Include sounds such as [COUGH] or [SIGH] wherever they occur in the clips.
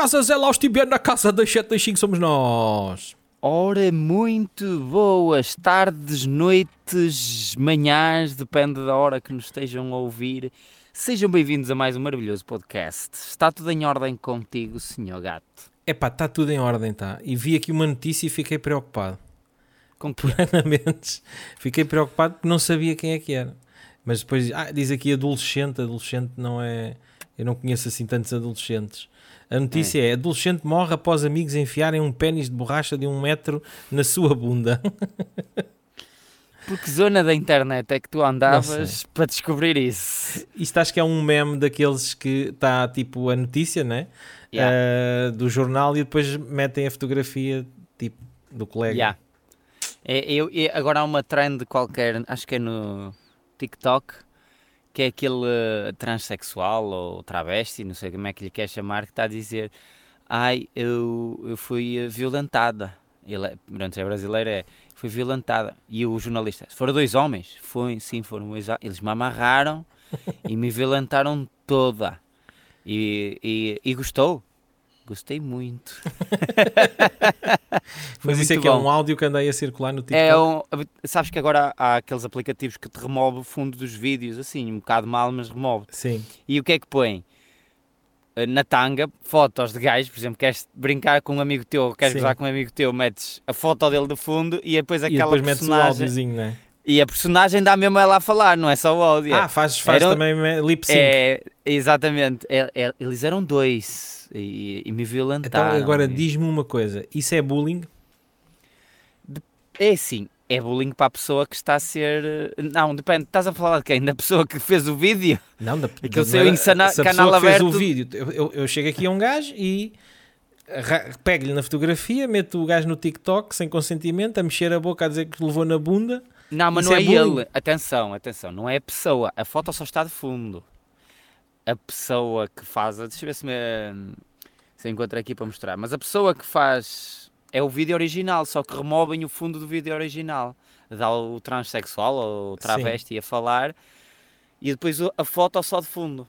casa Zé Laus estiver na casa das 725 somos nós. Ora, muito boas tardes, noites, manhãs, depende da hora que nos estejam a ouvir. Sejam bem-vindos a mais um maravilhoso podcast. Está tudo em ordem contigo, senhor gato? Epá, está tudo em ordem, tá? E vi aqui uma notícia e fiquei preocupado. Com? Plenamente. Fiquei preocupado porque não sabia quem é que era. Mas depois, ah, diz aqui adolescente. Adolescente não é. Eu não conheço assim tantos adolescentes. A notícia é: adolescente morre após amigos enfiarem um pênis de borracha de um metro na sua bunda. [LAUGHS] Por que zona da internet é que tu andavas para descobrir isso? Isto acho que é um meme daqueles que está tipo a notícia, né? Yeah. Ah, do jornal e depois metem a fotografia tipo do colega. Yeah. É, eu, é- agora há uma trend qualquer, acho que é no TikTok, que é aquele eh, transexual ou travesti, não sei como é que lhe quer chamar, que está a dizer: Ai, eu, eu fui eh, violentada. Ele é, pronto, é brasileiro, é. Fui violentada. E o jornalista: Foram dois homens? Foi, sim, foram dois. Eles me amarraram [LAUGHS] e me violentaram toda. E, e, e gostou? Gostei muito. [LAUGHS] Foi Mas isso é muito que é um áudio que andei a circular no TikTok. É um, sabes que agora há aqueles aplicativos que te remove o fundo dos vídeos, assim, um bocado mal, mas remove. Sim. E o que é que põe? Eh, Na tanga, fotos de gajos, por exemplo, queres brincar com um amigo teu, queres Sim. gozar com um amigo teu, metes a foto dele de fundo e depois E aquela depois metes o personagem. áudiozinho, né? E a personagem dá mesmo ela a falar, não é só o áudio. Ah, faz, faz Era- também lip sync. é, exatamente. É- é- eles eram dois e, e me então violentaram. agora E- diz-me uma coisa: isso é bullying? É assim, é bullying para a pessoa que está a ser. Não, depende, estás a falar de quem? Da pessoa que fez o vídeo? Não, da, Aquele seu insana- se a canal pessoa que fez o vídeo. Eu, eu- eu chego aqui a um gajo e pego-lhe na fotografia, meto o gajo no TikTok sem consentimento, a mexer a boca a dizer que levou na bunda. Não, mas Isso não é é, ele. Atenção, atenção, não é a pessoa. A foto só está de fundo. A pessoa que faz. Deixa eu ver se me. Se encontro aqui para mostrar. Mas a pessoa que faz. É o vídeo original, só que removem o fundo do vídeo original. Dá o transexual ou o travesti a falar e depois a foto só de fundo.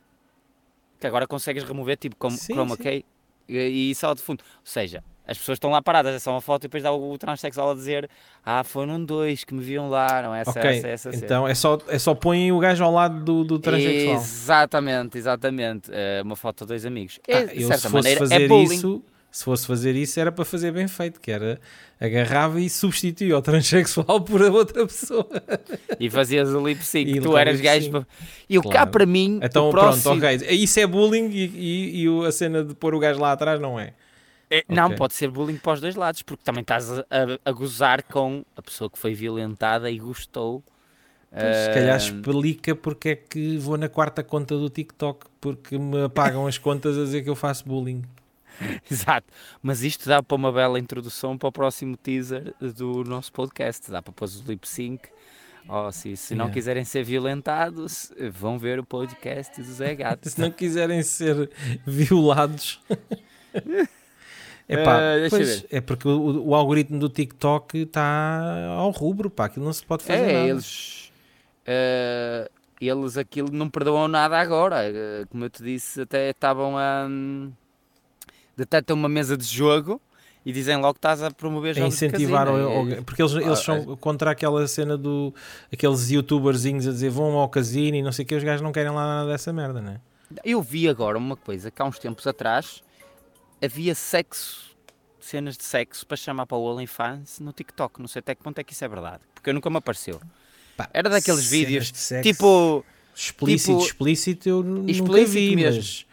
Que agora consegues remover tipo como Sim, chroma sim. key e, e só de fundo. Ou seja, as pessoas estão lá paradas, é só uma foto e depois dá o, o transexual a dizer Ah, foram dois que me viam lá, não é essa, ok, essa, essa cena." então é só, é só põem o gajo ao lado do, do transexual. Exatamente, exatamente. É uma foto de dois amigos. É, Ah, de eu certa se fosse maneira, fazer é bullying. isso, se fosse fazer isso era para fazer bem feito, que era agarrava e substituía o transexual [LAUGHS] por a outra pessoa. E fazias o lip sync. Tu eras gajo. para- E o cá Claro. para mim, Então próximo. pronto, ok. Isso é bullying e, e- e a cena de pôr o gajo lá atrás não é. É, Não, pode ser bullying para os dois lados, porque também estás a, a- gozar com a pessoa que foi violentada e gostou. Pois, se calhar Ah, explica porque é que vou na quarta conta do TikTok, porque me apagam as contas a dizer que eu faço bullying. [LAUGHS] Exato. Mas isto dá para uma bela introdução para o próximo teaser do nosso podcast. Dá para pôr o lip sync. Oh, se, se não Yeah. quiserem ser violentados, vão ver o podcast do Zé Gato. [LAUGHS] Se não quiserem ser violados. [LAUGHS] Epá, eu pois, é porque o, o algoritmo do TikTok está ao rubro, pá, aquilo não se pode fazer É, nada. eles, eh, eles aquilo não perdoam nada agora. Eh, como eu te disse, até estavam a. hum, detectam uma mesa de jogo e dizem logo que estás a promover a jogos de incentivar casino. o- É- o- porque eles, eles Ah, são contra aquela cena do aqueles youtuberzinhos a dizer vão ao casino e não sei o que, os gajos não querem lá nada dessa merda, né? Eu vi agora uma coisa que há uns tempos atrás havia sexo, cenas de sexo para chamar para o OnlyFans no TikTok. Não sei até que ponto é que isso é verdade, porque nunca me apareceu. Pá, Era daqueles vídeos Tipo, explícito, tipo- explícito eu n- nunca Explícito vi, mesmo. mas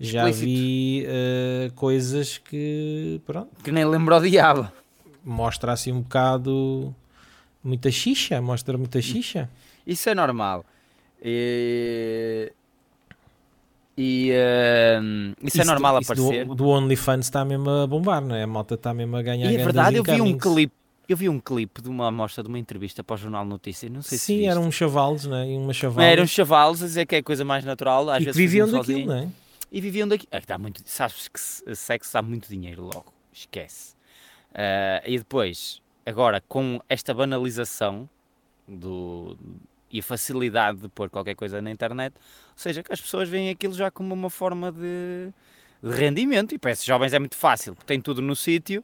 já Explícito. vi eh, coisas que pronto, que nem lembro ao diabo. mostra assim um bocado muita xixa, mostra muita xixa. Isso é normal. E, e, ehm, isso, é normal isso aparecer. Do, do OnlyFans está mesmo a bombar, não é? A malta está mesmo a ganhar E é verdade, eu vi um clipe. Eu vi um clipe de uma amostra de uma entrevista para o Jornal Notícias, não sei se Sim, viste. eram uns chavalos, né? E uma chavala. Eram chavalos a dizer que é a coisa mais natural, às e vezes viviam daquilo, não é? E viviam daqui. Ah, dá muito, sabes que se- sexo dá muito dinheiro logo, esquece. Ah, e depois, agora com esta banalização do, e a facilidade de pôr qualquer coisa na internet, ou seja, que as pessoas veem aquilo já como uma forma de, de rendimento. E para esses jovens é muito fácil, porque tem tudo no sítio.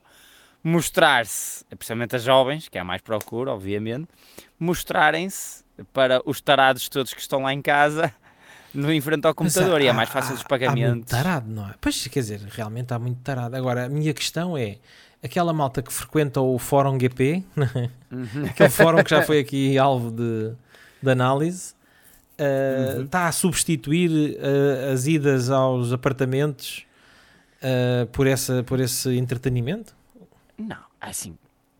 Mostrar-se, principalmente as jovens, que é a mais procura, obviamente, mostrarem-se para os tarados todos que estão lá em casa no em frente ao computador Mas e é há- mais fácil há- os Há muito pagamentos. tarado, não é? Pois, quer dizer, realmente há muito tarado. Agora, a minha questão é, aquela malta que frequenta o Fórum GP, [LAUGHS] Uhum. aquele fórum que já foi aqui alvo de, de análise, uh, Uhum. está a substituir uh, as idas aos apartamentos uh, por, essa, por esse entretenimento? Não, assim,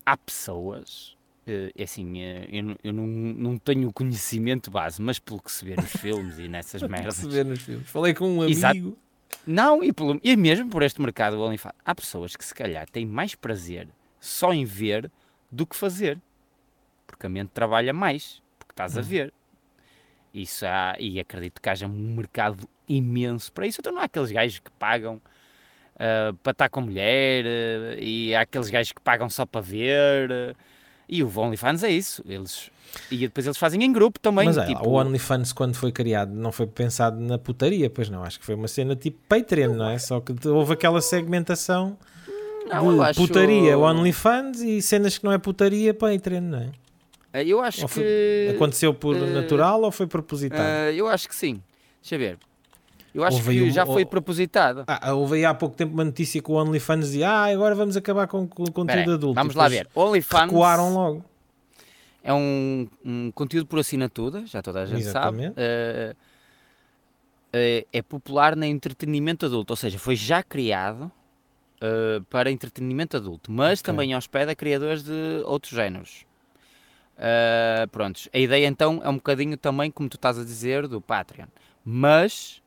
há pessoas, é assim, eu, não- eu não, não tenho conhecimento base, mas pelo que se vê nos filmes e nessas [LAUGHS] merdas. Se vê nos filmes. Falei com um Exato. amigo. Não, e, pelo, e mesmo por este mercado do OnlyFans, há pessoas que se calhar têm mais prazer só em ver do que fazer. Porque a mente trabalha mais, porque estás a Hum. ver. Isso há, e acredito que haja um mercado imenso para isso. Então não há aqueles gajos que pagam ah, para estar com mulher ah, e há aqueles gajos que pagam só para ver. ah, e o OnlyFans é isso. Eles, e depois eles fazem em grupo também. Mas é, tipo, o OnlyFans quando foi criado não foi pensado na putaria, pois não, acho que foi uma cena tipo Patreon, não é? Só que houve aquela segmentação não, de acho- putaria, OnlyFans e cenas que não é putaria, Patreon, não é? Eu acho Ou foi- que. Aconteceu por eh, natural ou foi propositado? Ah, eu acho que sim. Deixa ver. Eu acho Houve que um- já foi oh- propositado. Ah, houve aí há pouco tempo uma notícia que o OnlyFans dizia ah, agora vamos acabar com, o conteúdo aí, adulto. Vamos lá ver. OnlyFans Recuaram logo. é um, um conteúdo por assinatura, já toda a gente Exatamente. sabe. Ah, ah, é popular no entretenimento adulto, ou seja, foi já criado ah, para entretenimento adulto, mas Ok. também hospeda criadores de outros géneros. Ah, prontos, a ideia então é um bocadinho também, como tu estás a dizer, do Patreon, mas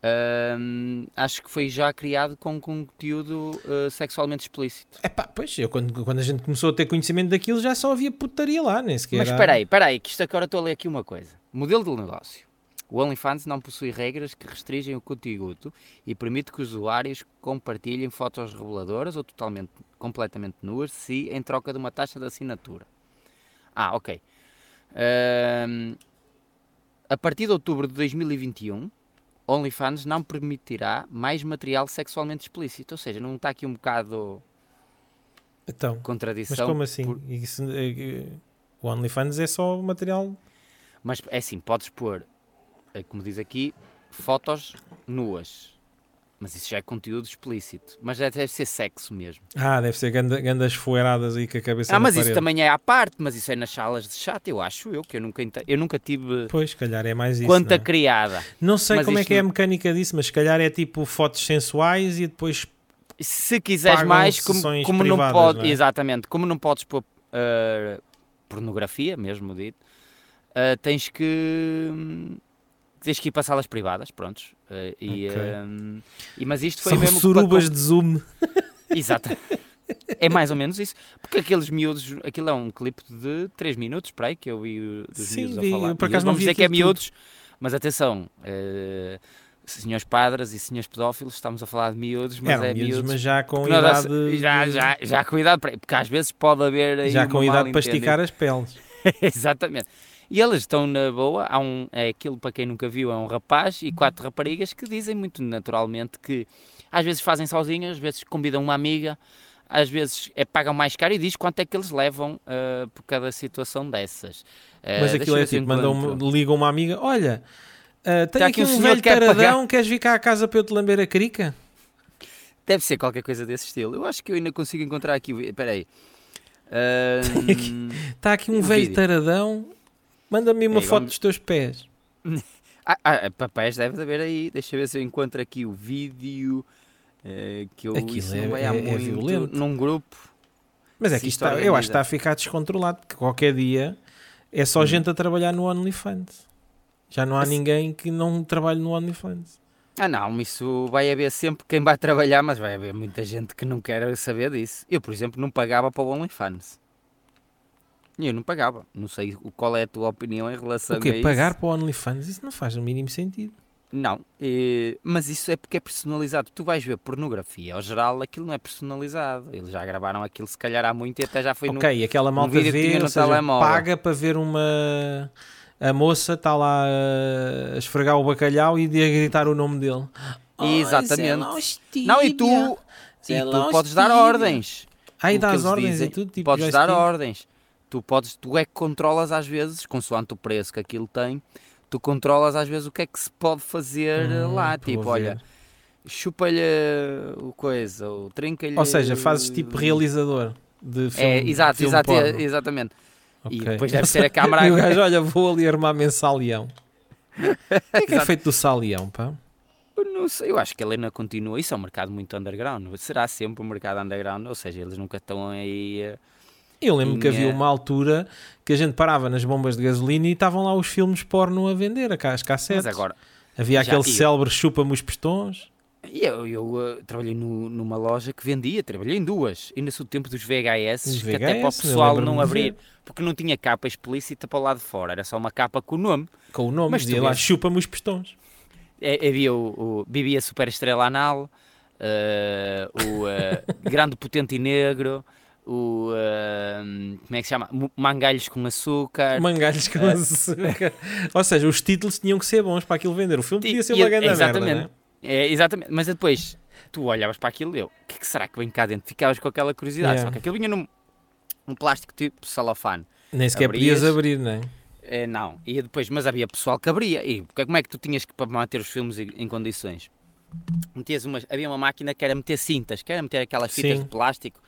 Ahm, acho que foi já criado com conteúdo ah, sexualmente explícito. Epá, pois, eu quando, quando a gente começou a ter conhecimento daquilo já só havia putaria lá, nem sequer. Mas espera aí, espera aí, que isto agora estou a ler aqui uma coisa. Modelo de negócio. O OnlyFans não possui regras que restringem o conteúdo e permite que os usuários compartilhem fotos reveladoras ou totalmente, completamente nuas, se em troca de uma taxa de assinatura. Ah, ok. Ahm, a partir de outubro de 2021, OnlyFans não permitirá mais material sexualmente explícito. Ou seja, não está aqui um bocado Então, mas contradição. como assim? por- Isso, é, é, o OnlyFans é só material. Mas é assim, podes pôr, eh, como diz aqui, fotos nuas. Mas isso já é conteúdo explícito. Mas deve ser sexo mesmo. Ah, deve ser ganda- gandas foeiradas aí com a cabeça ah, mas isso também é à parte, mas isso é nas salas de chat, eu acho eu, que eu nunca, eu nunca tive Pois, calhar é mais isso. conta não, é? criada. Não sei mas como é que é a não- mecânica disso, mas se calhar é tipo fotos sensuais e depois. Se quiseres mais, como, como não privadas, pode, não é? exatamente, como não podes pôr eh, pornografia, mesmo dito, eh, tens que hum, tens que ir para salas privadas, prontos. eh, e, Ok. hum, e- mas isto foi São mesmo para surubas de zoom. [LAUGHS] Exato. É mais ou menos isso. Porque aqueles miúdos, aquilo é um clipe de 3 minutos, para aí, que eu vi uh, dos Sim, miúdos vi, a falar. por Miúdos, acaso não vamos vi dizer que é aquilo tudo. miúdos, mas atenção, eh, senhores padres e senhores pedófilos, estamos a falar de miúdos, mas Eram é miúdos, miúdos. mas já com que não dá- idade. já, já, já com idade, para- porque às vezes pode haver já com idade para esticar as peles. [LAUGHS] Exatamente. E elas estão na boa, há um, é aquilo para quem nunca viu, é um rapaz e quatro raparigas que dizem muito naturalmente que às vezes fazem sozinhas, às vezes convidam uma amiga, às vezes é, pagam mais caro e diz quanto é que eles levam ah, por cada situação dessas. Ah, Mas aquilo é tipo, mandam, ligam uma amiga, olha, ah, tenho Tá aqui aqui um um velho que quer taradão, queres vir cá à casa para eu te lamber a crica? Deve ser qualquer coisa desse estilo. Eu acho que eu ainda consigo encontrar aqui. Espera [LAUGHS] aí. Está aqui um Um velho vídeo. taradão, manda-me uma É, foto vamos- dos teus pés. [LAUGHS] Ah, ah, papéis deve haver aí. Deixa eu ver se eu encontro aqui o vídeo. eh, que eu Aquilo é- é- é muito violento. num grupo. Mas é que está, eu acho que está a ficar descontrolado, porque qualquer dia é só Hum. gente a trabalhar no OnlyFans. Já não há Mas- ninguém que não trabalhe no OnlyFans. Ah não, isso vai haver sempre quem vai trabalhar, mas vai haver muita gente que não quer saber disso. Eu, por exemplo, não pagava para o OnlyFans. Eu não pagava. Não sei qual é a tua opinião em relação O a quê? isso. Pagar para o OnlyFans? Isso não faz o mínimo sentido. Não, eh, mas isso é porque é personalizado. Tu vais ver pornografia, ao geral aquilo não é personalizado. Eles já gravaram aquilo se calhar há muito e até já foi no... ok, aquela malta que vê, no seja, telemóvel. paga para ver uma... A moça está lá a esfregar o bacalhau e de a gritar o nome dele. Exatamente. Não, e tu, e tu podes dar ordens. Aí dás eles ordens dizem, e tudo, tipo podes dar ordens. Tu, podes, tu é que controlas às vezes, consoante o preço que aquilo tem, tu controlas às vezes o que é que se pode fazer Hum, lá. Tipo, a olha, ver. chupa-lhe o coisa, o trinca-lhe. Ou seja, fazes tipo realizador de filme. É, exato, filme exato, exatamente. E Ok. depois deve [LAUGHS] ser a câmara E o gajo, olha, vou ali armar-me em salião. [LAUGHS] O que é que é feito do salião, pá? Eu não sei, eu acho que ele ainda continua. Isso é um mercado muito underground. Será sempre um mercado underground, ou seja, eles nunca estão aí. eh, Eu lembro que havia Tinha- uma altura que a gente parava nas bombas de gasolina e estavam lá os filmes porno a vender, as cassetes. Mas agora, Havia aquele e- célebre chupa-me os pistões. E Eu, eu eh, trabalhei no- numa loja que vendia, trabalhei em duas. Ainda sou do tempo dos VHS, Os que até para o VHS, eu pessoal não abrir, porque não tinha capa explícita para o lado de fora, era só uma capa com o nome. Com o nome, Mas dizia lá chupa-me os pistões. É, havia o, o Bibia Super Estrela Anal, eh, o eh, [LAUGHS] Grande Potente e Negro, o. eh, como é que se chama? Mangalhos com açúcar. Mangalhos com É. açúcar. Ou seja, os títulos tinham que ser bons para aquilo vender. O filme podia ser uma grande exatamente. merda, né? É, exatamente, mas depois tu olhavas para aquilo e eu, o que, é que será que vem cá dentro? Ficavas com aquela curiosidade, Yeah. só que aquilo vinha num, num plástico tipo celofane. Nem sequer Abrias- podias abrir, não é? Eh, não, e depois, mas havia pessoal que abria. E como é que tu tinhas que para manter os filmes em, em condições? Metias umas, havia uma máquina que era meter cintas, que era meter aquelas fitas Sim. de plástico.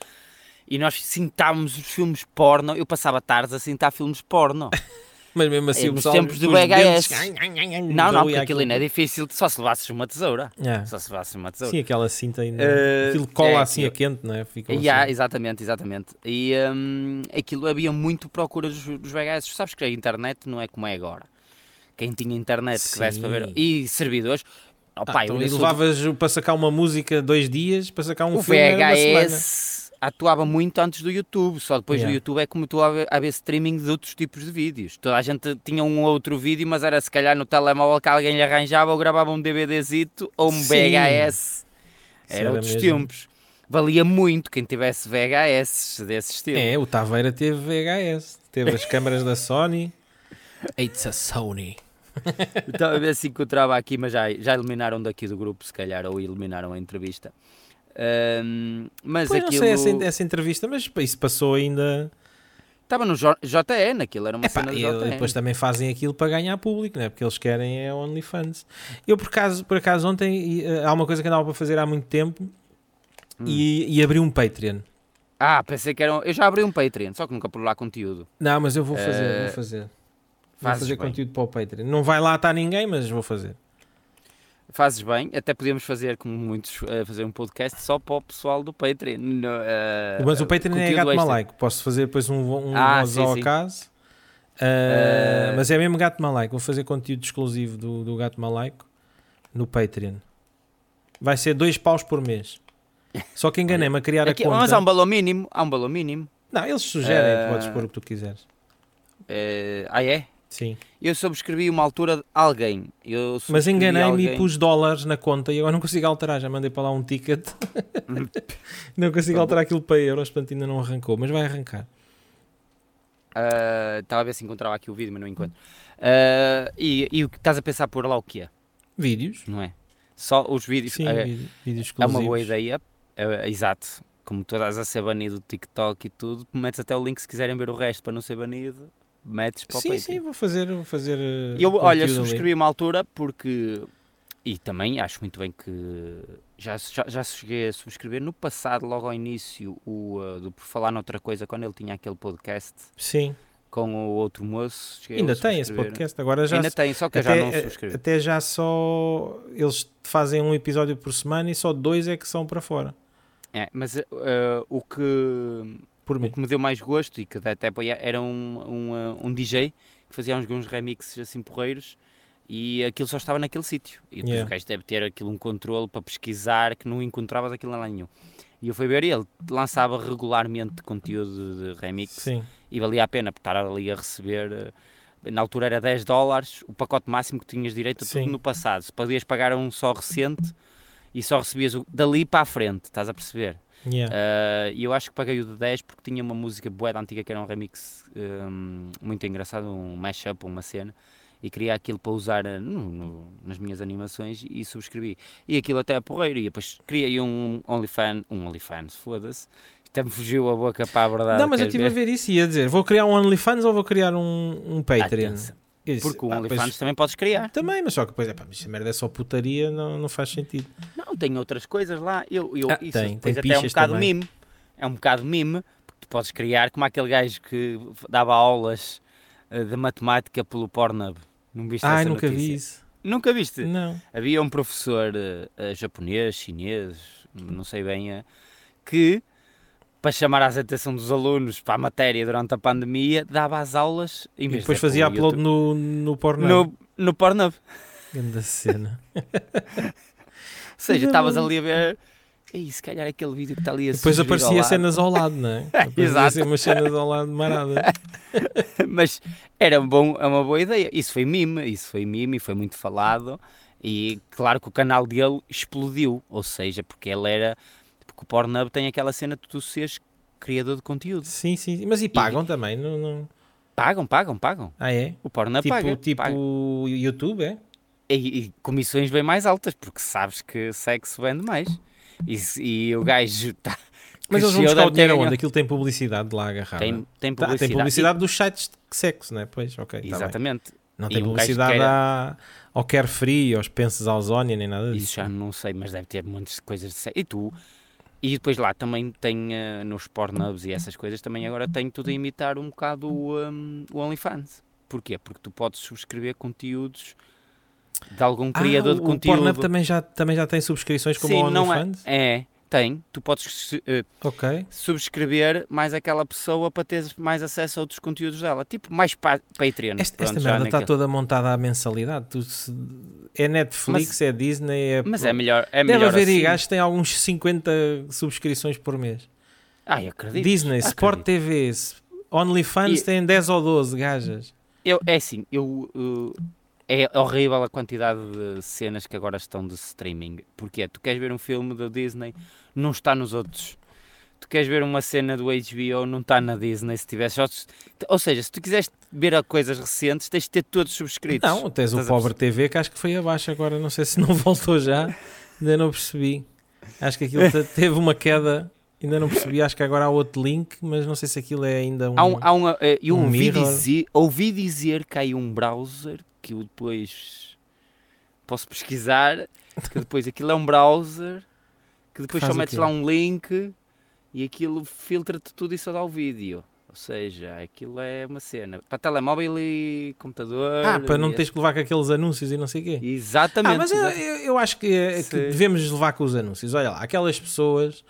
E nós cintávamos os filmes porno. Eu passava tardes a cintar filmes porno. [LAUGHS] Mas mesmo assim É, o nos tempos do VHS. não, não, porque aquilo ainda é difícil. Só se levasses uma tesoura. Yeah. Só se levasses uma tesoura. Sim, aquela cinta ainda. Eh, aquilo cola é, assim a quente, não é? Fica Yeah, assim. exatamente, exatamente. E hum, aquilo havia muito procura dos, dos VHS. Sabes que a internet não é como é agora. Quem tinha internet que desse para ver. E servidores. Oh, Ah, então, e sou- levavas para sacar uma música dois dias, para sacar um o filme semana. VHS atuava muito antes do YouTube. Só depois Yeah. do YouTube é como tu a ver, a ver streaming de outros tipos de vídeos. Toda a gente tinha um outro vídeo, mas era se calhar no telemóvel que alguém lhe arranjava ou gravava um DVDzito ou um Sim. VHS. Era era outros mesmo. tempos. Valia muito quem tivesse VHS desse estilo. É, o Taveira teve VHS, teve as câmaras da Sony. It's a Sony. Estava a ver se encontrava aqui, mas já, já eliminaram daqui do grupo, se calhar, ou eliminaram a entrevista. Ahm, mas Pois não aquilo sei essa, essa entrevista, mas isso passou ainda. estava no J- JN, aquilo era uma Epá, cena e JN. depois também fazem aquilo para ganhar público, não é? Porque eles querem é OnlyFans. Eu por acaso, por acaso ontem eh, há uma coisa que andava para fazer há muito tempo Hum. e, e abri um Patreon. Ah, pensei que era. um- Eu já abri um Patreon, só que nunca por lá conteúdo. Não, mas eu vou fazer, Eh, vou fazer. Vou fazer bem. conteúdo para o Patreon. Não vai lá estar ninguém, mas vou fazer. Fazes bem, até podíamos fazer, como muitos, eh, fazer um podcast só para o pessoal do Patreon. No, eh, Mas o Patreon é gato extra. malaico. Posso fazer depois um, um Ah, sim, ao sim. acaso. Uh, Eh, Mas é mesmo gato malaico. Vou fazer conteúdo exclusivo do, do gato malaico no Patreon. Vai ser dois paus por mês. Só que enganei-me a criar Aqui- a conta. mas há um valor mínimo, há um valor mínimo. Não, eles sugerem, podes pôr o que tu quiseres. Ah, é? Sim. Eu subscrevi uma altura alguém. Eu Mas enganei-me e pus dólares na conta e agora não consigo alterar. Já mandei para lá um ticket. [LAUGHS] não consigo Tá alterar aquilo para euros, portanto ainda não arrancou. Mas vai arrancar. Ah, Estava a ver se encontrava aqui o vídeo, mas não encontro. Ah, e, e o que estás a pensar por lá o que é? Vídeos. Não é? Só os vídeos. Sim, é, vídeo- vídeos é uma boa ideia. É, exato. Como tu estás a ser banido do TikTok e tudo, metes até o link se quiserem ver o resto para não ser banido. Metes para o Sim, Patreon. sim, vou fazer, vou fazer uh, Eu, olha, subscrevi uma altura porque. E também acho muito bem que. Já, já, já cheguei a subscrever no passado, logo ao início, o, uh, do Por Falar Noutra Coisa, quando ele tinha aquele podcast Sim, com o outro moço. ainda tem esse podcast. Agora já, Ainda tem, só que eu até, já não eh, subscrevi. até já só eles fazem um episódio por semana e só dois é que são para fora. É, mas uh, o, que, Por o mim. que me deu mais gosto e que até era um, um, uh, um DJ que fazia uns, uns remixes assim porreiros e aquilo só estava naquele sítio. E depois Yeah. o gajo deve ter aquilo um controle para pesquisar que não encontravas aquilo lá nenhum. E eu fui ver e ele lançava regularmente conteúdo de remix Sim, e valia a pena estar ali a receber. uh, Na altura era 10 dólares, o pacote máximo que tinhas direito a tudo Sim. no passado. Se podias pagar um só recente e só recebias o- dali para a frente, estás a perceber? Yeah. Uh, E eu acho que paguei o de 10 porque tinha uma música boa da antiga que era um remix um, muito engraçado, um mashup, uma cena. e queria aquilo para usar eh, no- no- nas minhas animações e subscrevi. E aquilo até é porreiro. E depois criei um OnlyFans, um OnlyFans, foda-se. Até me fugiu a boca para a verdade. Não, mas eu estive a ver isso e ia dizer: vou criar um OnlyFans ou vou criar um, um Patreon? Atenção, disse, Porque o "Ah, OnlyFans pois, também podes criar. Também, mas só que depois é pá, essa merda é só putaria, não, não faz sentido. Não, tem outras coisas lá. Eu, eu, Ah, isso tem, depois tem até é um bocado também. mime. É um bocado mime, porque tu podes criar como aquele gajo que dava aulas eh, de matemática pelo Pornhub. Não viste Ai, essa nunca vi notícia? isso. Nunca viste? Não. Havia um professor eh, japonês, chinês, não sei bem, eh, que para chamar a atenção dos alunos para a matéria durante a pandemia, dava as aulas E depois de fazia upload YouTube- no, no Pornhub. no, no Pornhub. Grande cena. [LAUGHS] Ou seja, estavas ali a ver. Ei, se calhar aquele vídeo que está ali a Depois ao aparecia lado." cenas ao lado, não é? [LAUGHS] Exato. umas cenas ao lado marada. [LAUGHS] Mas era um bom, é uma boa ideia. Isso foi mime, isso foi mime e foi muito falado. E claro que o canal dele explodiu. Ou seja, porque ele era. Porque o Pornhub tem aquela cena de tu seres criador de conteúdo. Sim, sim. Mas e pagam também? Não, não... Pagam, pagam, pagam. Ah, é? O Pornhub Tipo, paga. tipo paga. YouTube, é? E, e comissões bem mais altas, porque sabes que sexo vende mais. E, e o gajo tá, Mas eles vão buscar o dinheiro onde? Aquilo tem publicidade lá agarrada. Tem, tem Tá, publicidade. tem publicidade dos sites de sexo, não é? Pois, ok. tá. Exatamente. Não E tem um publicidade queira- à- ao Carefree, aos ao Zónia, nem nada disso. Isso já não sei, mas deve ter de coisas de sexo. E tu? E depois lá também tem eh, nos Pornhubs e essas coisas, também agora tem tudo a imitar um bocado o, um, o OnlyFans. Porquê? Porque tu podes subscrever conteúdos de algum criador ah, de o conteúdo. Pornhub também já, também já tem subscrições como Sim, o não é, OnlyFans? é, tem. Tu podes eh, Ok. subscrever mais aquela pessoa para teres mais acesso a outros conteúdos dela. Tipo, mais pa Patreon. Esta, Pronto, esta merda está naquele- toda montada à mensalidade. Tu se- É Netflix, é Disney, é. Mas é melhor, é Deve melhor haver aí assim. gajos que têm alguns 50 subscrições por mês. Ah, eu acredito. Disney, acredito. Sport TV, OnlyFans E- tem 10 ou 12 gajas. Eu, é assim, eu, uh, é horrível a quantidade de cenas que agora estão de streaming. Porque tu queres ver um filme da Disney, não está nos outros. Tu queres ver uma cena do HBO, não está na Disney se tivesse outros. Ou seja, se tu quiseres ver coisas recentes, tens de ter todos subscritos. Não, tens o Estás Pobre TV que acho que foi abaixo agora. Não sei se não [LAUGHS] voltou já. Ainda não percebi. Acho que aquilo te- teve uma queda. Ainda não percebi. Acho que agora há outro link, mas não sei se aquilo é ainda um. Há um, há um, eh, eu um ouvi, dizer, ouvi dizer que há aí um browser que eu depois posso pesquisar, que depois aquilo é um browser que depois faz só metes lá um link e aquilo filtra-te tudo e só dá o vídeo. Ou seja, aquilo é uma cena para telemóvel e computador. Ah, para não teres que levar com aqueles anúncios e não sei o quê. Exatamente. Ah, mas eu, eu, acho que, é- que devemos levar com os anúncios. Olha lá, aquelas pessoas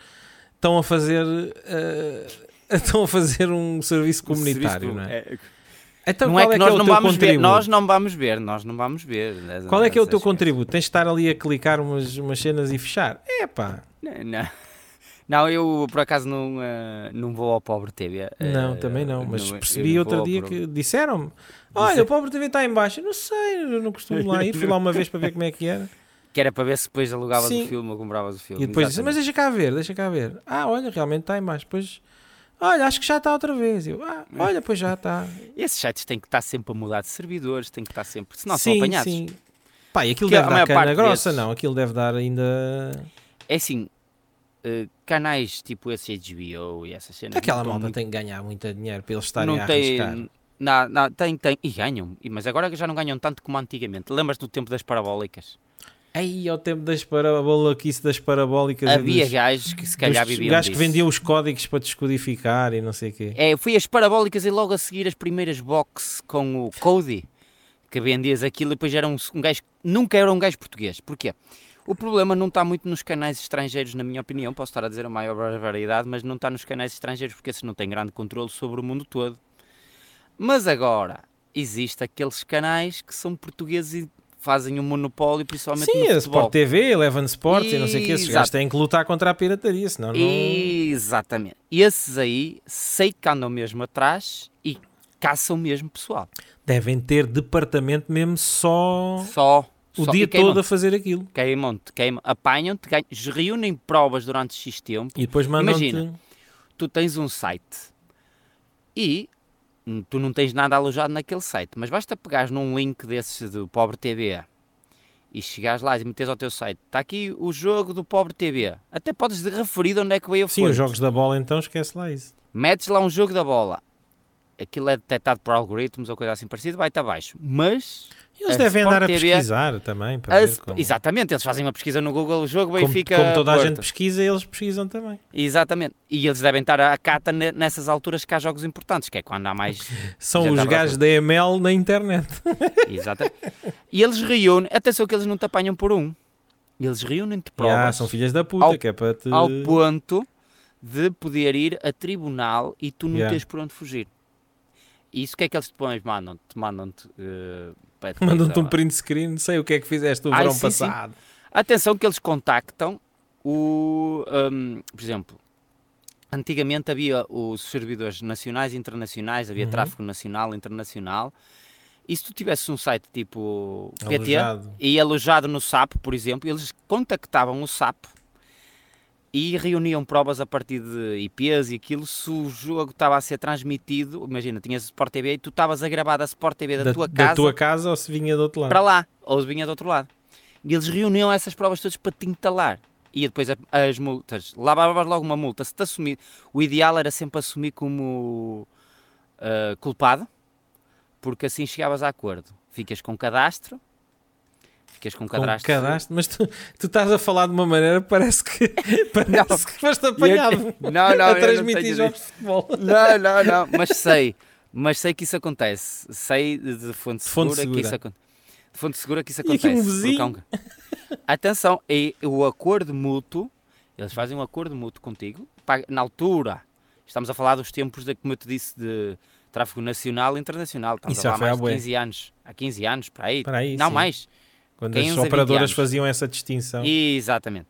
estão a fazer. eh, [LAUGHS] estão a fazer um serviço comunitário, Serviço- não é? é- Então não é é, que que nós é não vamos ver, contributo? nós não vamos ver, nós não vamos ver. Qual é que é o teu contributo? Tens de estar ali a clicar umas, umas cenas e fechar? É pá. Não, não. Não, eu por acaso não, eh, não vou ao Pobre TV. eh, Não, também não. Mas eu percebi não outro dia que disseram-me: Olha, o Pobre TV está em baixo. Não sei, eu não costumo lá ir. Fui lá uma vez para ver como é que era. [LAUGHS] Que era para ver se depois alugavas Sim. o filme ou compravas o filme. E depois disse: Mas deixa cá ver, deixa cá ver. Ah, olha, realmente está em baixo. Depois, olha, acho que já está outra vez. Eu, ah, olha, pois já está. Esses sites têm que estar sempre a mudar de servidores, têm que estar sempre. Senão sim, são apanhados. sim. Pá, e aquilo Que a deve dar cana parte grossa, desses- não. Aquilo deve dar ainda. É assim, eh, canais tipo esse HBO e essas cenas. Aquela não malta muito- tem que ganhar muito dinheiro para eles estarem não a arriscar. tem. Na, na, tem, tem. E ganham. Mas agora já não ganham tanto como antigamente. Lembras-te do tempo das parabólicas? Aí, ao tempo das parabólicas, das parabólicas. Havia dos- gajos que se calhar dos viviam gajos que vendiam os códigos para descodificar e não sei o quê. É, fui as parabólicas e logo a seguir as primeiras box com o Cody, que vendias aquilo e depois era um, um gajo, nunca era um gajo português. Porquê? O problema não está muito nos canais estrangeiros, na minha opinião, posso estar a dizer a maior variedade, mas não está nos canais estrangeiros porque esses não têm grande controle sobre o mundo todo. Mas agora, existe aqueles canais que são portugueses e fazem um monopólio, principalmente Sim, no a futebol. Sport TV, Eleven Sports e não sei o quê. Esses gajos têm que lutar contra a pirataria, senão não. Exatamente. Esses aí sei que andam mesmo atrás e caçam mesmo pessoal. Devem ter departamento mesmo só Só. o só- dia e todo a fazer aquilo. Queimam-te, queimam, apanham-te, reúnem provas durante X tempo. E depois mandam-te. Imagina. Tu tens um site e tu não tens nada alojado naquele site, mas basta pegares num link desses do Pobre TV e chegares lá e meteres ao teu site, está aqui o jogo do Pobre TV. Até podes referir de onde é que veio a Sim, os jogos da bola então esquece lá isso. Metes lá um jogo da bola. Aquilo é detectado por algoritmos ou coisa assim parecida, vai-te abaixo. Mas Eles A devem Sport andar a TV pesquisar também. Para a- ver como, exatamente, eles fazem uma pesquisa no Google, o jogo como, Benfica. como toda a Porto. gente pesquisa, eles pesquisam também. Exatamente. E eles devem estar à cata ne- nessas alturas que há jogos importantes, que é quando há mais. [LAUGHS] São os gajos da ML na internet. [LAUGHS] Exatamente. E eles reúnem, atenção que eles não te apanham por um. Eles reúnem-te provas Ya, são filhas da puta, Ao- que é para te... ao ponto de poder ir a tribunal e tu não Yeah. tens por onde fugir. E isso o que é que eles depois mandam-te? Mandam-te. eh, para- [LAUGHS] Mandam-te um print screen, sei o que é que fizeste o Ai, verão sim, sim. passado. Atenção que eles contactam o. hum, por exemplo, antigamente havia os servidores nacionais e internacionais, havia Uhum. tráfego nacional e internacional. E se tu tivesses um site tipo PT Alojado. e alojado no SAP, por exemplo, eles contactavam o SAP e reuniam provas a partir de IPs e aquilo. Se o jogo estava a ser transmitido, imagina, tinhas Sport TV e tu estavas a gravar da Sport TV da, Da, tua da casa tua casa ou se vinha do outro lado. para lá, ou vinha do outro lado. E eles reuniam essas provas todas para te entalar. E depois as multas, lavavas logo uma multa. Se te assumir, o ideal era sempre assumir como ah, culpado, porque assim chegavas a acordo. Ficas com cadastro, ficas com Com cadastro. cadastro, mas tu, tu estás a falar de uma maneira parece que [LAUGHS] parece que foste apanhado Não, não, [LAUGHS] a eu transmitir jogos de futebol. Não, não, não, [LAUGHS] mas sei, mas sei que isso acontece. Sei de fonte, fonte segura, que isso acontece. De fonte segura que isso E aqui acontece. um vizinho. um- Atenção, e o acordo mútuo, eles fazem um acordo mútuo contigo, na altura, estamos a falar dos tempos, de, como eu te disse, de tráfego nacional e internacional. Estamos Isso a falar mais de bué. 15 anos. Há 15 anos, para aí. Para aí, Não sim. mais. Quando 15 as a 20 operadoras faziam essa distinção. Exatamente.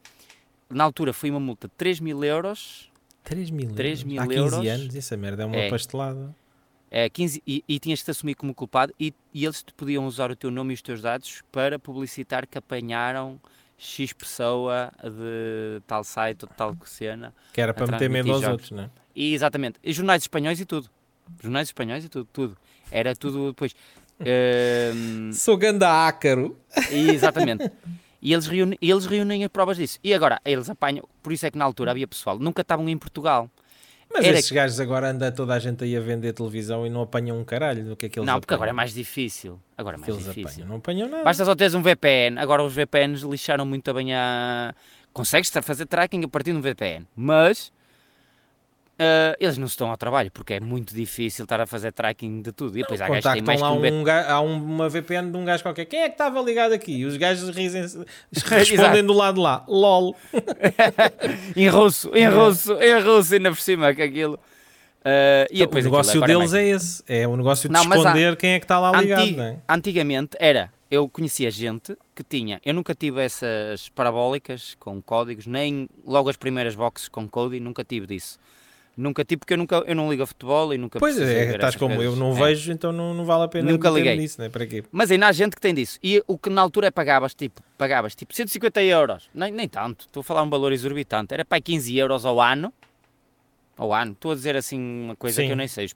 Na altura foi uma multa de 3 mil euros 3 mil, 3 euros. mil Há 15 euros. anos, essa merda é uma É. pastelada. É, 15, e, e tinhas de te assumir como culpado e, e eles te podiam usar o teu nome e os teus dados para publicitar que apanharam X pessoa de tal site ou de tal cena. Que era para meter medo aos jogos. outros, não é? E exatamente. E jornais espanhóis e tudo. Jornais espanhóis e tudo, tudo. Era tudo depois. Sou ganda ácaro. exatamente. E eles, reúnem, e eles reúnem as provas disso. E agora, eles apanham. Por isso é que na altura havia pessoal, nunca estavam em Portugal. Mas Era esses gajos agora anda toda a gente aí a vender televisão e não apanham um caralho do que é que eles não, porque apanham. agora é mais difícil. Agora é mais eles difícil. apanham. Não apanham nada. Basta só teres um VPN. Agora os VPNs lixaram muito bem a. Consegues fazer tracking a partir de um VPN, mas ah, eles não se estão ao trabalho porque é muito difícil estar a fazer tracking de tudo. E depois há gajos que têm mais lá um um ga- há uma VPN de um gajo qualquer. Quem é que estava ligado aqui? E os gajos risem [LAUGHS] respondem do lado de lá. LOL. [LAUGHS] Em russo, em russo, em russo, ainda por cima que aquilo. E Então, depois o negócio agora deles mais- é esse. É o negócio de Não, mas há- esconder quem é que está lá ligado. Antig- não é? Antigamente era, eu conhecia gente que tinha, eu nunca tive essas parabólicas com códigos, nem logo as primeiras boxes com código, nunca tive disso. Nunca tive, porque eu, nunca, eu não ligo a futebol e nunca Pois é, estás como eu, coisas. não É. vejo, então não, não vale a pena Nunca liguei. nisso, né? Para quê? Mas ainda há gente que tem disso. E o que na altura é pagavas, tipo, pagavas tipo 150 euros, nem, nem tanto, estou a falar um valor exorbitante, era para 15 euros ao ano, ao ano, estou a dizer assim uma coisa Sim. que eu nem sei.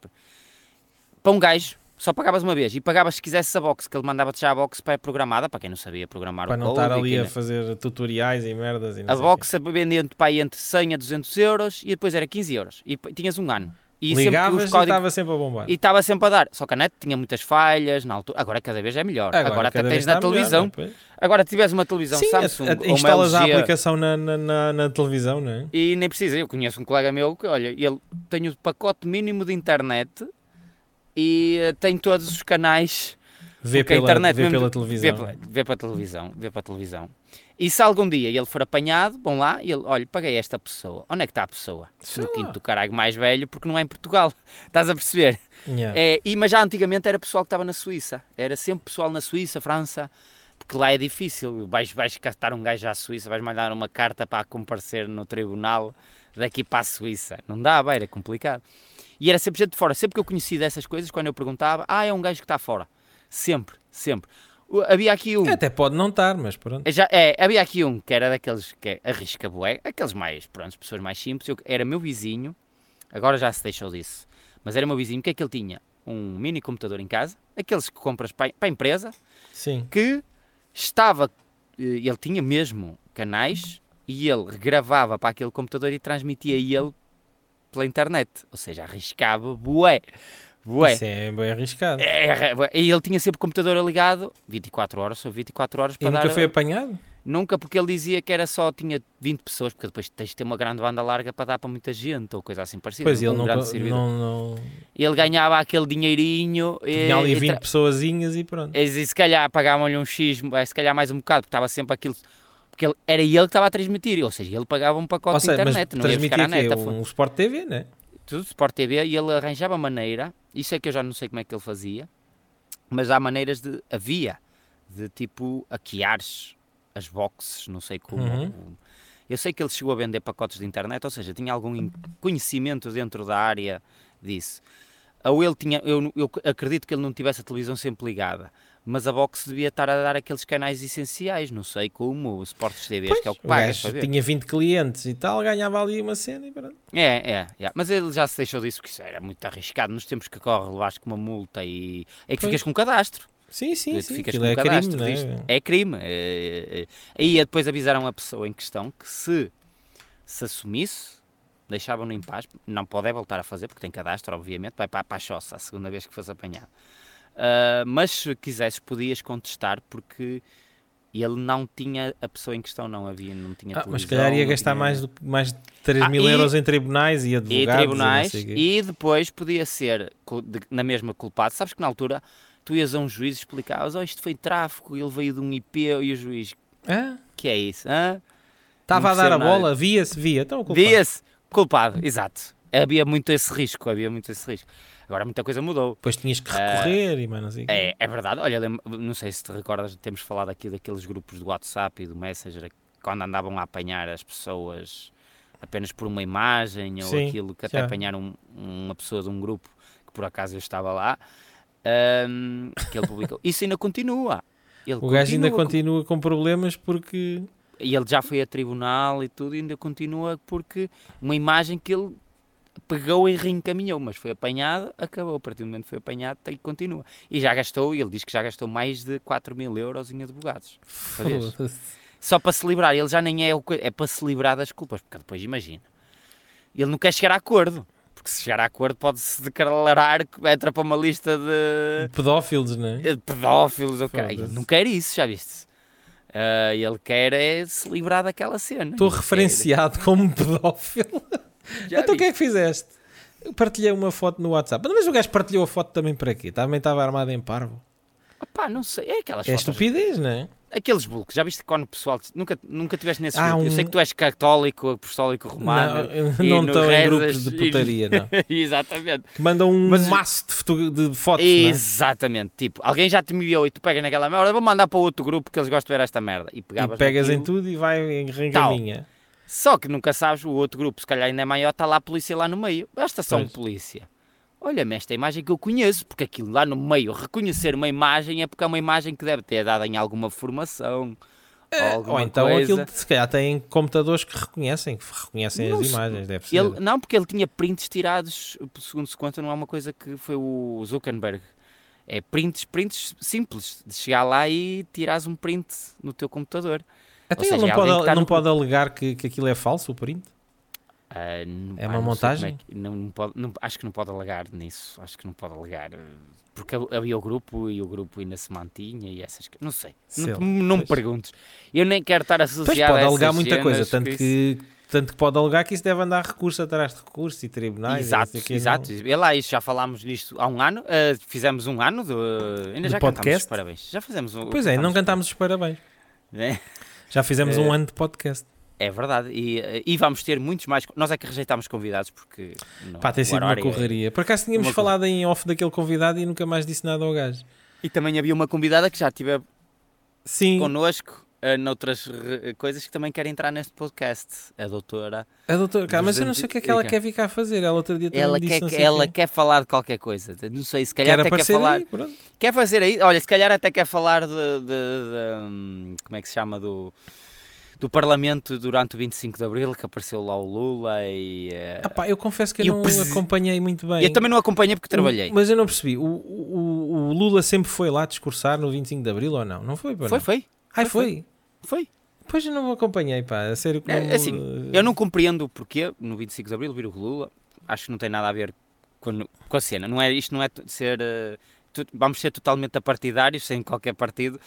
Para um gajo, só pagavas uma vez e pagavas se quisesse a box, que ele mandava-te já a box pré-programada, para quem não sabia programar Para o não code. estar ali a não- fazer tutoriais e merdas. E não A box vendia-te para aí entre 100 a 200 euros e depois era 15 euros. E tinhas um ano. E sempre Ligavas os e estava sempre a bombar. E estava sempre a dar. Só que a net tinha muitas falhas na altura. Agora cada vez é melhor. Agora, até cada tens na melhor, televisão. não é? Agora se tiveres uma televisão Sim, Samsung a- a- instalas a LG, aplicação na, na, na, na televisão, não é? e nem precisa. Eu conheço um colega meu que, olha, ele tem o pacote mínimo de internet e eh, tem todos os canais Vê pela, internet vê mesmo- pela Vê, televisão. pela- vê para televisão, vê para televisão. E se algum dia ele for apanhado, vão lá e ele, olha, paguei esta pessoa. Onde é que está a pessoa? Sei no quinto do caralho mais velho, porque não é em Portugal. [LAUGHS] Estás a perceber? Yeah. É, e, mas já antigamente era pessoal que estava na Suíça. Era sempre pessoal na Suíça, França, porque lá é difícil. Vais, vais captar um gajo à Suíça, vais mandar uma carta para comparecer no tribunal daqui para a Suíça. Não dá, vai, era complicado. E era sempre gente de fora. Sempre que eu conhecia dessas coisas, quando eu perguntava, ah, é um gajo que está fora. Sempre, sempre. Havia aqui um. Até pode não estar, mas pronto. É, Já, é, havia aqui um que era daqueles que é arrisca bué, aqueles mais, pronto, pessoas mais simples. Eu, era meu vizinho, agora já se deixou disso, mas era meu vizinho. O que é que ele tinha? um mini computador em casa, aqueles que compras para para a empresa, Sim. que estava, eh, ele tinha mesmo canais e ele gravava para aquele computador e transmitia ele pela internet. Ou seja, arriscava bué. Bué. Isso é bem arriscado. É, e ele tinha sempre o computador ligado 24 horas, só 24 horas e para nunca dar. foi apanhado? Nunca, porque ele dizia que era só, tinha 20 pessoas, porque depois tens de ter uma grande banda larga para dar para muita gente, ou coisa assim parecida. Pois um ele servidor. não, não... Ele ganhava aquele dinheirinho. e- Tinha ali e 20 tra- pessoazinhas e pronto. e se calhar pagavam-lhe um X, eh, se calhar mais um bocado, porque estava sempre aquilo. Porque ele- era ele que estava a transmitir, ou seja, ele pagava um pacote seja, de internet, não ia a quê? neta. Um Sport TV, né? Tudo Sport TV e ele arranjava maneira, isso é que eu já não sei como é que ele fazia, mas há maneiras de. havia de tipo hackeares as boxes, não sei como. Uhum. Eu sei que ele chegou a vender pacotes de internet, ou seja, tinha algum conhecimento dentro da área disso. Ou ele tinha, eu, eu acredito que ele não tivesse a televisão sempre ligada, mas a box devia estar a dar aqueles canais essenciais, não sei como, o Sports TV, que é o que O ver. tinha 20 clientes e tal, ganhava ali uma cena e pronto. É, é, é, mas ele já se deixou disso, porque isso era muito arriscado. Nos tempos que corre, levaste com uma multa e é que Pois. ficas com um cadastro. Sim, sim, Tu sim. ficas Aquilo com é cadastro. crime, disto. né? É crime. É, é, é. Aí depois avisaram a pessoa em questão que se se assumisse, deixavam-no em paz. Não pode é voltar a fazer, porque tem cadastro, obviamente. Vai para, para a choça a segunda vez que fosse apanhado. Ah, mas se quisesses, podias contestar, porque ele não tinha, a pessoa em questão não havia, não tinha Ah, mas se calhar ia gastar tinha- mais, do, mais de 3 Ah, mil e- euros em tribunais e advogados. e tribunais quê. e depois podia ser na mesma culpado. Sabes que na altura tu ias a um juiz e explicavas, oh, isto foi tráfico, ele veio de um IP e o juiz, Ah, que é isso? hã? Estava a dar a nada. bola, via-se, via. Então, o culpado. Via-se, culpado, exato. Havia muito esse risco, havia muito esse risco. Agora muita coisa mudou. Depois tinhas que recorrer e mais quê. É, é verdade, olha, não sei se te recordas, temos falado aqui daqueles grupos do WhatsApp e do Messenger, quando andavam a apanhar as pessoas apenas por uma imagem ou Sim, aquilo que até já. apanharam um- uma pessoa de um grupo que por acaso eu estava lá, ahm, que ele publicou. Isso ainda continua. Ele O gajo ainda com- continua com problemas porque. E ele já foi a tribunal e tudo, e ainda continua porque uma imagem que ele pegou e reencaminhou, mas foi apanhado, acabou. A partir do momento que foi apanhado, tem, continua. E já gastou, e ele diz que já gastou mais de 4 mil euros em advogados. Só para se livrar, ele já nem é o é para se livrar das culpas, porque depois imagina. Ele não quer chegar a acordo, porque se chegar a acordo pode-se declarar que entra para uma lista de Pedófilos, não é? de pedófilos. Ele Foda-se. não quer isso, já viste? Ah, ele quer é se livrar daquela cena. Estou Ele quer- referenciado como pedófilo. [LAUGHS] Já então o que é que fizeste? Eu partilhei uma foto no WhatsApp. Mas o gajo partilhou a foto também para quê? Também estava armado em parvo. Opá, não sei, é aquelas É fotos, estupidez, não é? Aqueles bulcos, já viste quando o pessoal, nunca, nunca tiveste nesses Há grupos, eu sei um- que tu és católico, apostólico romano, não, estou em grupos de putaria, não. [LAUGHS] Exatamente. Que mandam um Mas- maço de, de fotos, é? Exatamente, tipo, alguém já te enviou e tu pegas naquela merda, vou mandar para outro grupo que eles gostam de ver esta merda. E, E pegas em tudo e vai em reencaminha. Só que nunca sabes, o outro grupo, se calhar ainda é maior, está lá a polícia lá no meio. Basta só um Pois. polícia. Olha-me esta imagem que eu conheço, porque aquilo lá no meio, reconhecer uma imagem é porque é uma imagem que deve ter dado em alguma formação. ou, alguma Ou então coisa. aquilo, se calhar tem computadores que reconhecem, que reconhecem Não as imagens, deve ser. Ele, não, porque ele tinha prints tirados, segundo se conta, não é uma coisa que foi o Zuckerberg. É prints, prints simples, de chegar lá e tirares um print no teu computador. Até ou ele seja, não é pode, não pode alegar que, que aquilo é falso, o print? Não- É uma sei montagem? é que- não, pode, não- acho que não pode alegar nisso. Acho que não pode alegar. Porque havia o grupo e o grupo ainda se mantinha e essas coisas. Não sei. Sei Não, não me perguntes. Eu nem quero estar associado Pois a pode alegar muita coisa, tanto isso- que, tanto que pode alegar que isso deve andar recurso atrás de recurso e tribunais. e Exato, não exato. E lá, isso já falámos nisto há um ano. eh, fizemos um ano do. ainda Do já podcast? cantámos os parabéns. Já fizemos um. Pois é, não cantámos os parabéns. né? Já fizemos É. um ano de podcast. É verdade. E, eh, e vamos ter muitos mais. Nós é que rejeitámos convidados porque. não, Pá, tem sido uma é- correria. Por acaso tínhamos uma falado em off daquele convidado e nunca mais disse nada ao gajo. E também havia uma convidada que já tive Sim, connosco eh, noutras re- coisas que também quer entrar neste podcast. A doutora. a doutora cá, mas eu não sei o que é que ela quer vir cá fazer. Ela outro dia Ela, disse quer, o ela quer falar de qualquer coisa. Não sei, se calhar quer até quer falar. aí. Quer fazer aí? Olha, se calhar até quer falar de. de- de, hum, como é que se chama? Do. Do Parlamento durante o 25 de Abril, que apareceu lá o Lula e. Uh, ah, pá, eu confesso que eu não presi... acompanhei muito bem. Eu também não acompanhei porque trabalhei. Mas eu não percebi. O, o, o, Lula sempre foi lá discursar no 25 de Abril ou não? Não foi? Foi, foi. Ai, foi. Foi. foi. Pois eu não acompanhei, pá. A sério que é, assim, eu não compreendo o porquê no 25 de Abril vir o Lula. Acho que não tem nada a ver com, com a cena. Não é, isto não é ser. Uh, vamos ser totalmente apartidários, sem qualquer partido,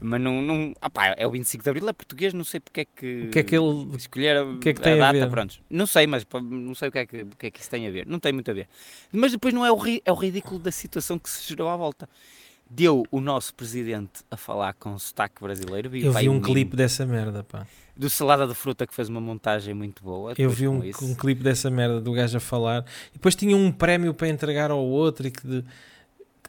mas não, não opá, é o 25 de Abril, é português, não sei porque é que, o que, é que ele escolher a, que é que a, data, a pronto. Não sei, mas não sei o que, é que, o que é que isso tem a ver, não tem muito a ver. Mas depois não é o, é o ridículo da situação que se gerou à volta. Deu o nosso presidente a falar com sotaque brasileiro. Eu vi um, um clipe dessa merda, pá do Salada de Fruta que fez uma montagem muito boa. Eu vi um, um clipe dessa merda do gajo a falar. E depois tinha um prémio para entregar ao outro e que, de,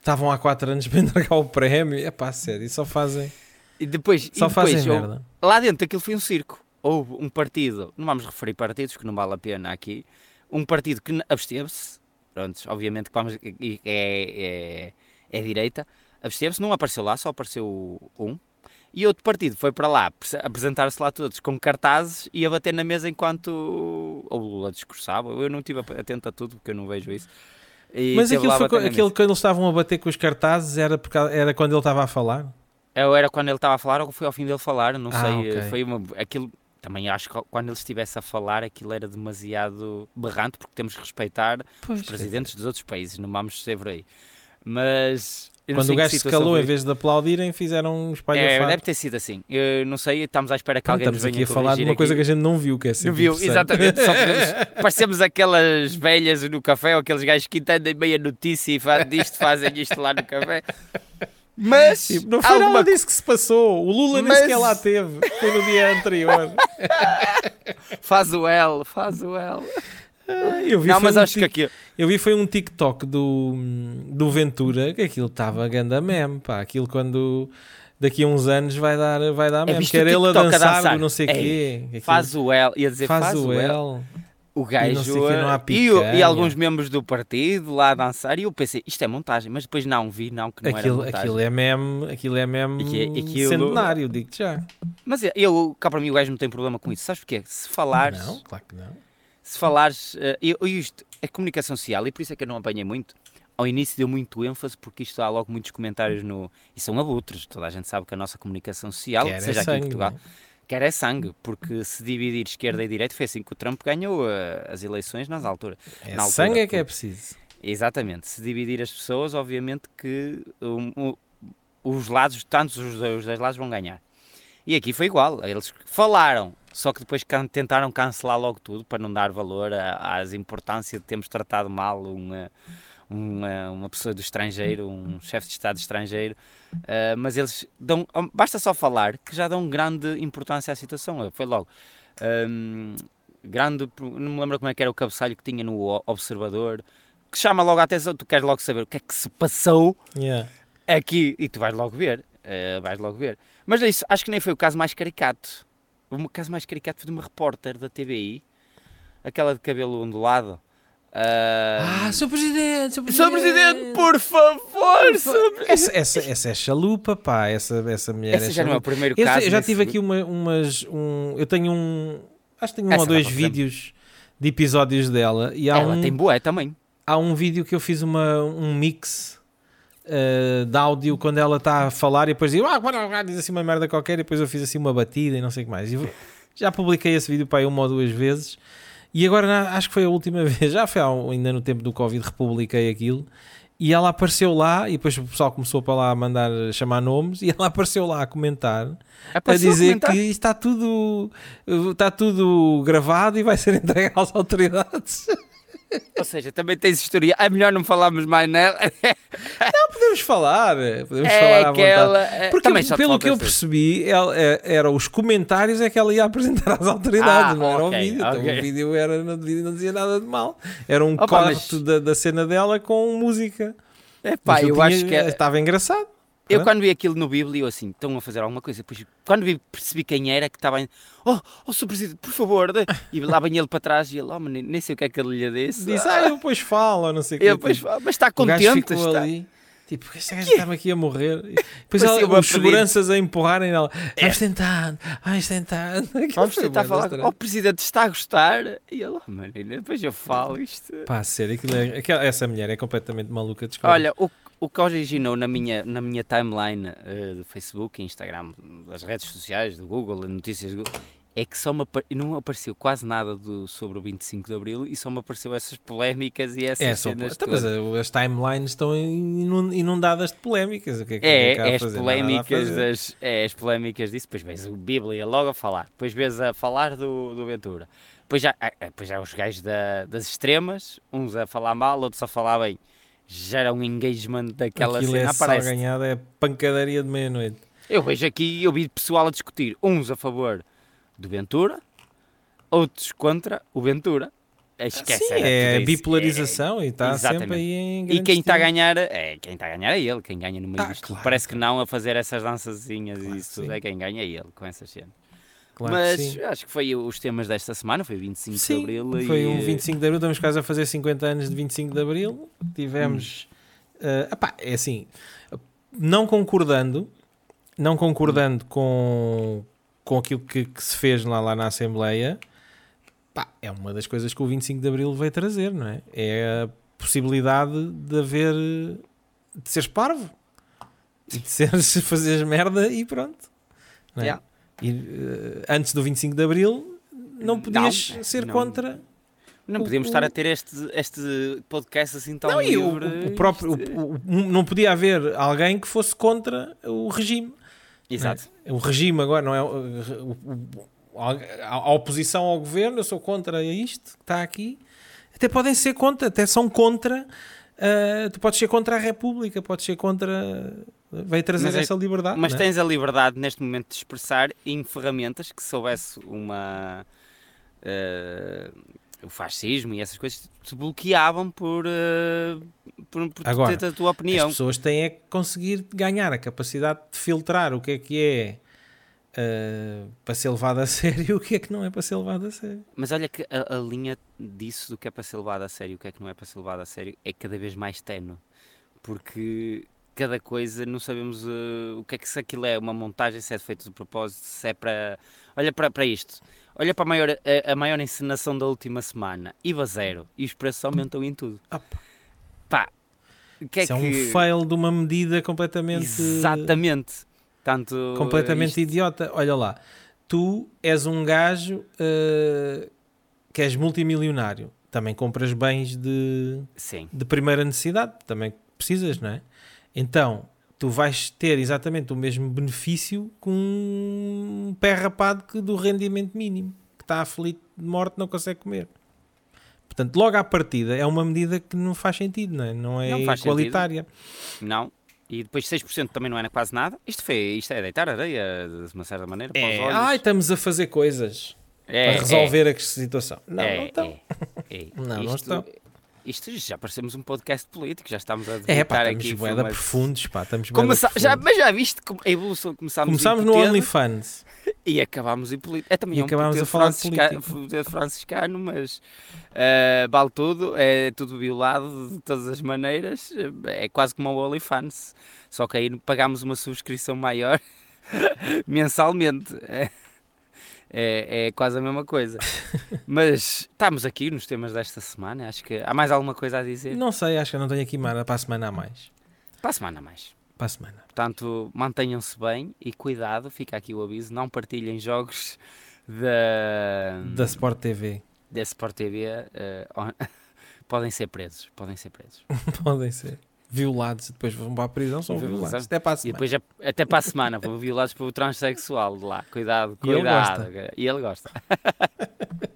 estavam há 4 anos para entregar o prémio. É pá, sério, só fazem. E depois, só e depois, fazem merda. Lá dentro aquilo foi um circo. Houve um partido, não vamos referir partidos que não vale a pena aqui, um partido que absteve-se, pronto, obviamente que vamos, é, é, é direita, absteve-se, não apareceu lá, só apareceu um, e outro partido foi para lá apresentar-se lá todos com cartazes e a bater na mesa enquanto o Lula discursava. Eu não estive atento a tudo porque eu não vejo isso. Mas aquilo, foi, aquilo quando eles estavam a bater com os cartazes era, porque, era quando ele estava a falar? Eu era quando ele estava a falar ou foi ao fim dele falar, não ah, sei. Okay. Foi uma, aquilo, também acho que quando ele estivesse a falar aquilo era demasiado berrante porque temos que respeitar pois os presidentes é. dos outros países, não vamos ser por aí. Mas quando o gajo se calou, em vez de aplaudirem, fizeram um espalho É, deve ter sido assim. Eu não sei, estamos à espera que alguém nos venha aqui a falar de uma coisa que a gente não viu, que é Não viu, exatamente. Só [LAUGHS] parecemos aquelas velhas no café, ou aqueles gajos que entendem meia notícia e fazem disto, fazem isto lá no café. Mas tipo, não foi alguma... nada disso que se passou. O Lula Mas... nem sequer lá teve. Foi no dia anterior. [LAUGHS] faz o L, faz o L. Eu vi não, mas um acho que aqui... Eu vi foi um TikTok do, do Ventura que aquilo estava ganda meme, pá. Aquilo quando daqui a uns anos vai dar, vai dar é, meme. Quer ele a dançar, a dançar. não sei o quê. Aquilo... Faz o L, ia dizer faz, faz o L. L. O gajo e, e, e, alguns membros do partido lá a dançar e eu pensei, isto é montagem, mas depois não vi, não, que não aquilo, era montagem. Aquilo é meme, aquilo é meme aquilo... centenário, digo-te já. Mas eu, cá para mim o gajo não tem problema com isso, sabes porquê? Se falares... Não, claro que não se falares. Uh, eu, isto é comunicação social e por isso é que eu não apanhei muito. Ao início deu muito ênfase porque isto há logo muitos comentários no. E são abutres, toda a gente sabe que a nossa comunicação social, quer seja é aqui sangue, em Portugal, não? quer é sangue, porque se dividir esquerda e direita foi assim que o Trump ganhou uh, as eleições nas alturas. É na altura, sangue é que é preciso. Exatamente. Se dividir as pessoas, obviamente que um, um, os lados, tantos os, os dois lados vão ganhar. E aqui foi igual. Eles falaram, só que depois tentaram cancelar logo tudo para não dar valor às importâncias de termos tratado mal uma, uma, uma pessoa do estrangeiro, um chefe de Estado estrangeiro. Uh, mas eles dão, basta só falar que já dão grande importância à situação. Foi logo. Um, grande, não me lembro como é que era o cabeçalho que tinha no Observador, que chama logo a atenção, tu queres logo saber o que é que se passou yeah. aqui e tu vais logo ver, uh, vais logo ver. Mas é isso, acho que nem foi o caso mais caricato. O caso mais caricato foi de uma repórter da TBI, aquela de cabelo ondulado. Uh... Ah, Sr. Presidente, Sr. Presidente. Presidente por favor! Sr. Essa, essa, essa é chalupa, pá, essa, essa mulher essa é já não é o primeiro caso. Eu, já tive aqui uma, umas. Um, eu tenho um. Acho que tenho um ou dois vídeos de episódios dela. E há Ela um, tem boé também. Há um vídeo que eu fiz uma, um mix uh, de áudio quando ela está a falar e depois diz, ah, diz assim uma merda qualquer e depois eu fiz assim uma batida e não sei o que mais. E já publiquei esse vídeo para aí uma ou duas vezes e agora acho que foi a última [LAUGHS] vez, já foi ainda no tempo do Covid, republiquei aquilo e ela apareceu lá e depois o pessoal começou para lá a mandar chamar nomes e ela [LAUGHS] apareceu lá a comentar a dizer a que está tudo está tudo gravado e vai ser [LAUGHS] entregue às autoridades. Ou seja, também tens história. É melhor não falarmos mais nela. [LAUGHS] não, podemos falar. Podemos é falar à aquela, vontade. É, Porque, pelo que eu percebi, ela, é, era os comentários é que ela ia apresentar às autoridades, ah, não era okay, o vídeo. Okay. Então o vídeo era, não, não dizia nada de mal. Era um Opa, corte mas... da, da cena dela com música. É pá, eu, eu tinha, acho que era... estava engraçado. Eu quando vi aquilo no Bíblia, eu assim, estão a fazer alguma coisa. Depois, quando vi, percebi quem era, que estava oh, oh, Sr. Presidente, por favor. E lá vem ele para trás e ele, oh, nem sei o que é que ele lhe disse. Disse, ah, eu depois falo, não sei o que. Eu depois falo, mas está contente. está. Ali, Tipo, este gajo estava aqui a morrer. E Depois ela, os seguranças a empurrarem ela. [LAUGHS] Vamos tentar, vamos tentar. Vamos tentar falar. estranho. O presidente está a gostar. E ele, oh, menina, depois eu falo isto. Pá, sério, aquilo é- aquela- essa mulher é completamente maluca. desculpa. Olha, o, o que originou na minha, na minha timeline eh, do Facebook, Instagram, das redes sociais, do Google, notícias do Google, é que só me não apareceu quase nada do, sobre o 25 de Abril e só me apareceu essas polémicas e essas é só. cenas Então, mas todas. uh, as timelines estão inun- inundadas de polémicas. O que é que É, a é as polémicas das, é as polémicas disso, depois vês o Bíblia logo a falar, depois vês a falar do, do Ventura, depois já, ah, ah, depois já os gajos da- das extremas, uns a falar mal, outros a falar bem, gera um engagement daquela Aquilo cena, é aparece. salganhada, é pancadaria de meia-noite. Eu vejo aqui, eu vi pessoal a discutir, uns a favor do Ventura, outros contra o Ventura. Esquece, Sim, é bipolarização e está sempre aí em E quem está a ganhar é quem está a ganhar é ele, quem ganha no meio Ah, disto. claro, Parece que não a fazer essas dançazinhas Claro e isso tudo é quem ganha é ele com essas cenas. Claro que Mas sim. acho que foi os temas desta semana, foi 25 Sim, de Abril foi e um 25 de Abril, estamos quase a fazer 50 anos de 25 de Abril. Tivemos. eh, epá, é assim, não concordando, não concordando com, com aquilo que, que se fez lá, lá na Assembleia, pá, é uma das coisas que o 25 de Abril veio trazer, não é? É a possibilidade de haver. de seres parvo e de seres, [LAUGHS] fazeres merda e pronto. Não é? Yeah. E, eh, antes do 25 de Abril, não podias Não, ser não. contra. não o- podíamos o- estar a ter este, este podcast assim tão não, o, livre. o próprio, Isto- o- o- não podia haver alguém que fosse contra o regime. Exato. não é? O regime agora não é o- o- o- a, a oposição ao governo. Eu sou contra isto que está aqui. Até podem ser contra, até são contra. ah, tu podes ser contra a República, podes ser contra. Veio trazer Mas é- essa liberdade. Mas é? tens a liberdade neste momento de expressar em ferramentas que se houvesse uma. eh, o fascismo e essas coisas te bloqueavam por, eh, por, por Agora, teres a tua opinião. As pessoas têm é que conseguir ganhar a capacidade de filtrar o que é que é ah, para ser levado a [LAUGHS] sério e o que é que não é para ser levado a sério. Mas olha que a, a linha disso do que é para ser levado a sério e o que é que não é para ser levado a sério é cada vez mais tenue. Porque cada coisa não sabemos eh, o que é que se aquilo é uma montagem, se é feito de propósito, se é para. Olha para, para isto. Olha para a maior, a, a maior encenação da última semana. IVA zero. E os preços aumentam em tudo. Opa. Pá. Que é Isso é que... um fail de uma medida completamente, Exatamente. Tanto completamente isto- idiota. Olha lá, tu és um gajo ah, que és multimilionário, também compras bens de, Sim. de primeira necessidade, também precisas, não é? Então, tu vais ter exatamente o mesmo benefício com um pé rapado que do rendimento mínimo, que está aflito de morte não consegue comer. Portanto, logo à partida é uma medida que não faz sentido, não é? Não é Não faz igualitária. Não. E depois 6% também não é quase nada. Isto, foi, isto é deitar areia, de uma certa maneira, para os É, olhos. ai, estamos a fazer coisas É, para resolver a situação. Não, é, não estão. é, é. [LAUGHS] Não, não Isto- estão. Isto já parecemos um podcast político, já estamos a É, pá, estamos aqui. bué da informações. profundos, pá, estamos Começa- já, mas já viste a evolução começámos, Começámos no OnlyFans. e acabámos em política. É também E um acabámos a falar francisca- de franciscano, mas eh, vale tudo, é tudo violado de todas as maneiras. É quase como o OnlyFans, só que aí pagámos uma subscrição maior [LAUGHS] mensalmente. É, é, quase a mesma coisa. [LAUGHS] Mas estamos aqui nos temas desta semana. Acho que há mais alguma coisa a dizer? Não sei, acho que eu não tenho aqui mana para a semana a mais. Para a semana a mais. Para a semana. Portanto, mantenham-se bem e cuidado, fica aqui o aviso, não partilhem jogos da, Da Sport TV. da Sport TV. eh, on- [LAUGHS] podem ser presos, podem ser presos. [LAUGHS] Podem ser. Violados e depois vão para a prisão, são violados. Até para a E semana. depois, a- até para a semana, foram violados pelo transexual de lá. Cuidado, E ele cuidado. gosta. E ele gosta. [LAUGHS]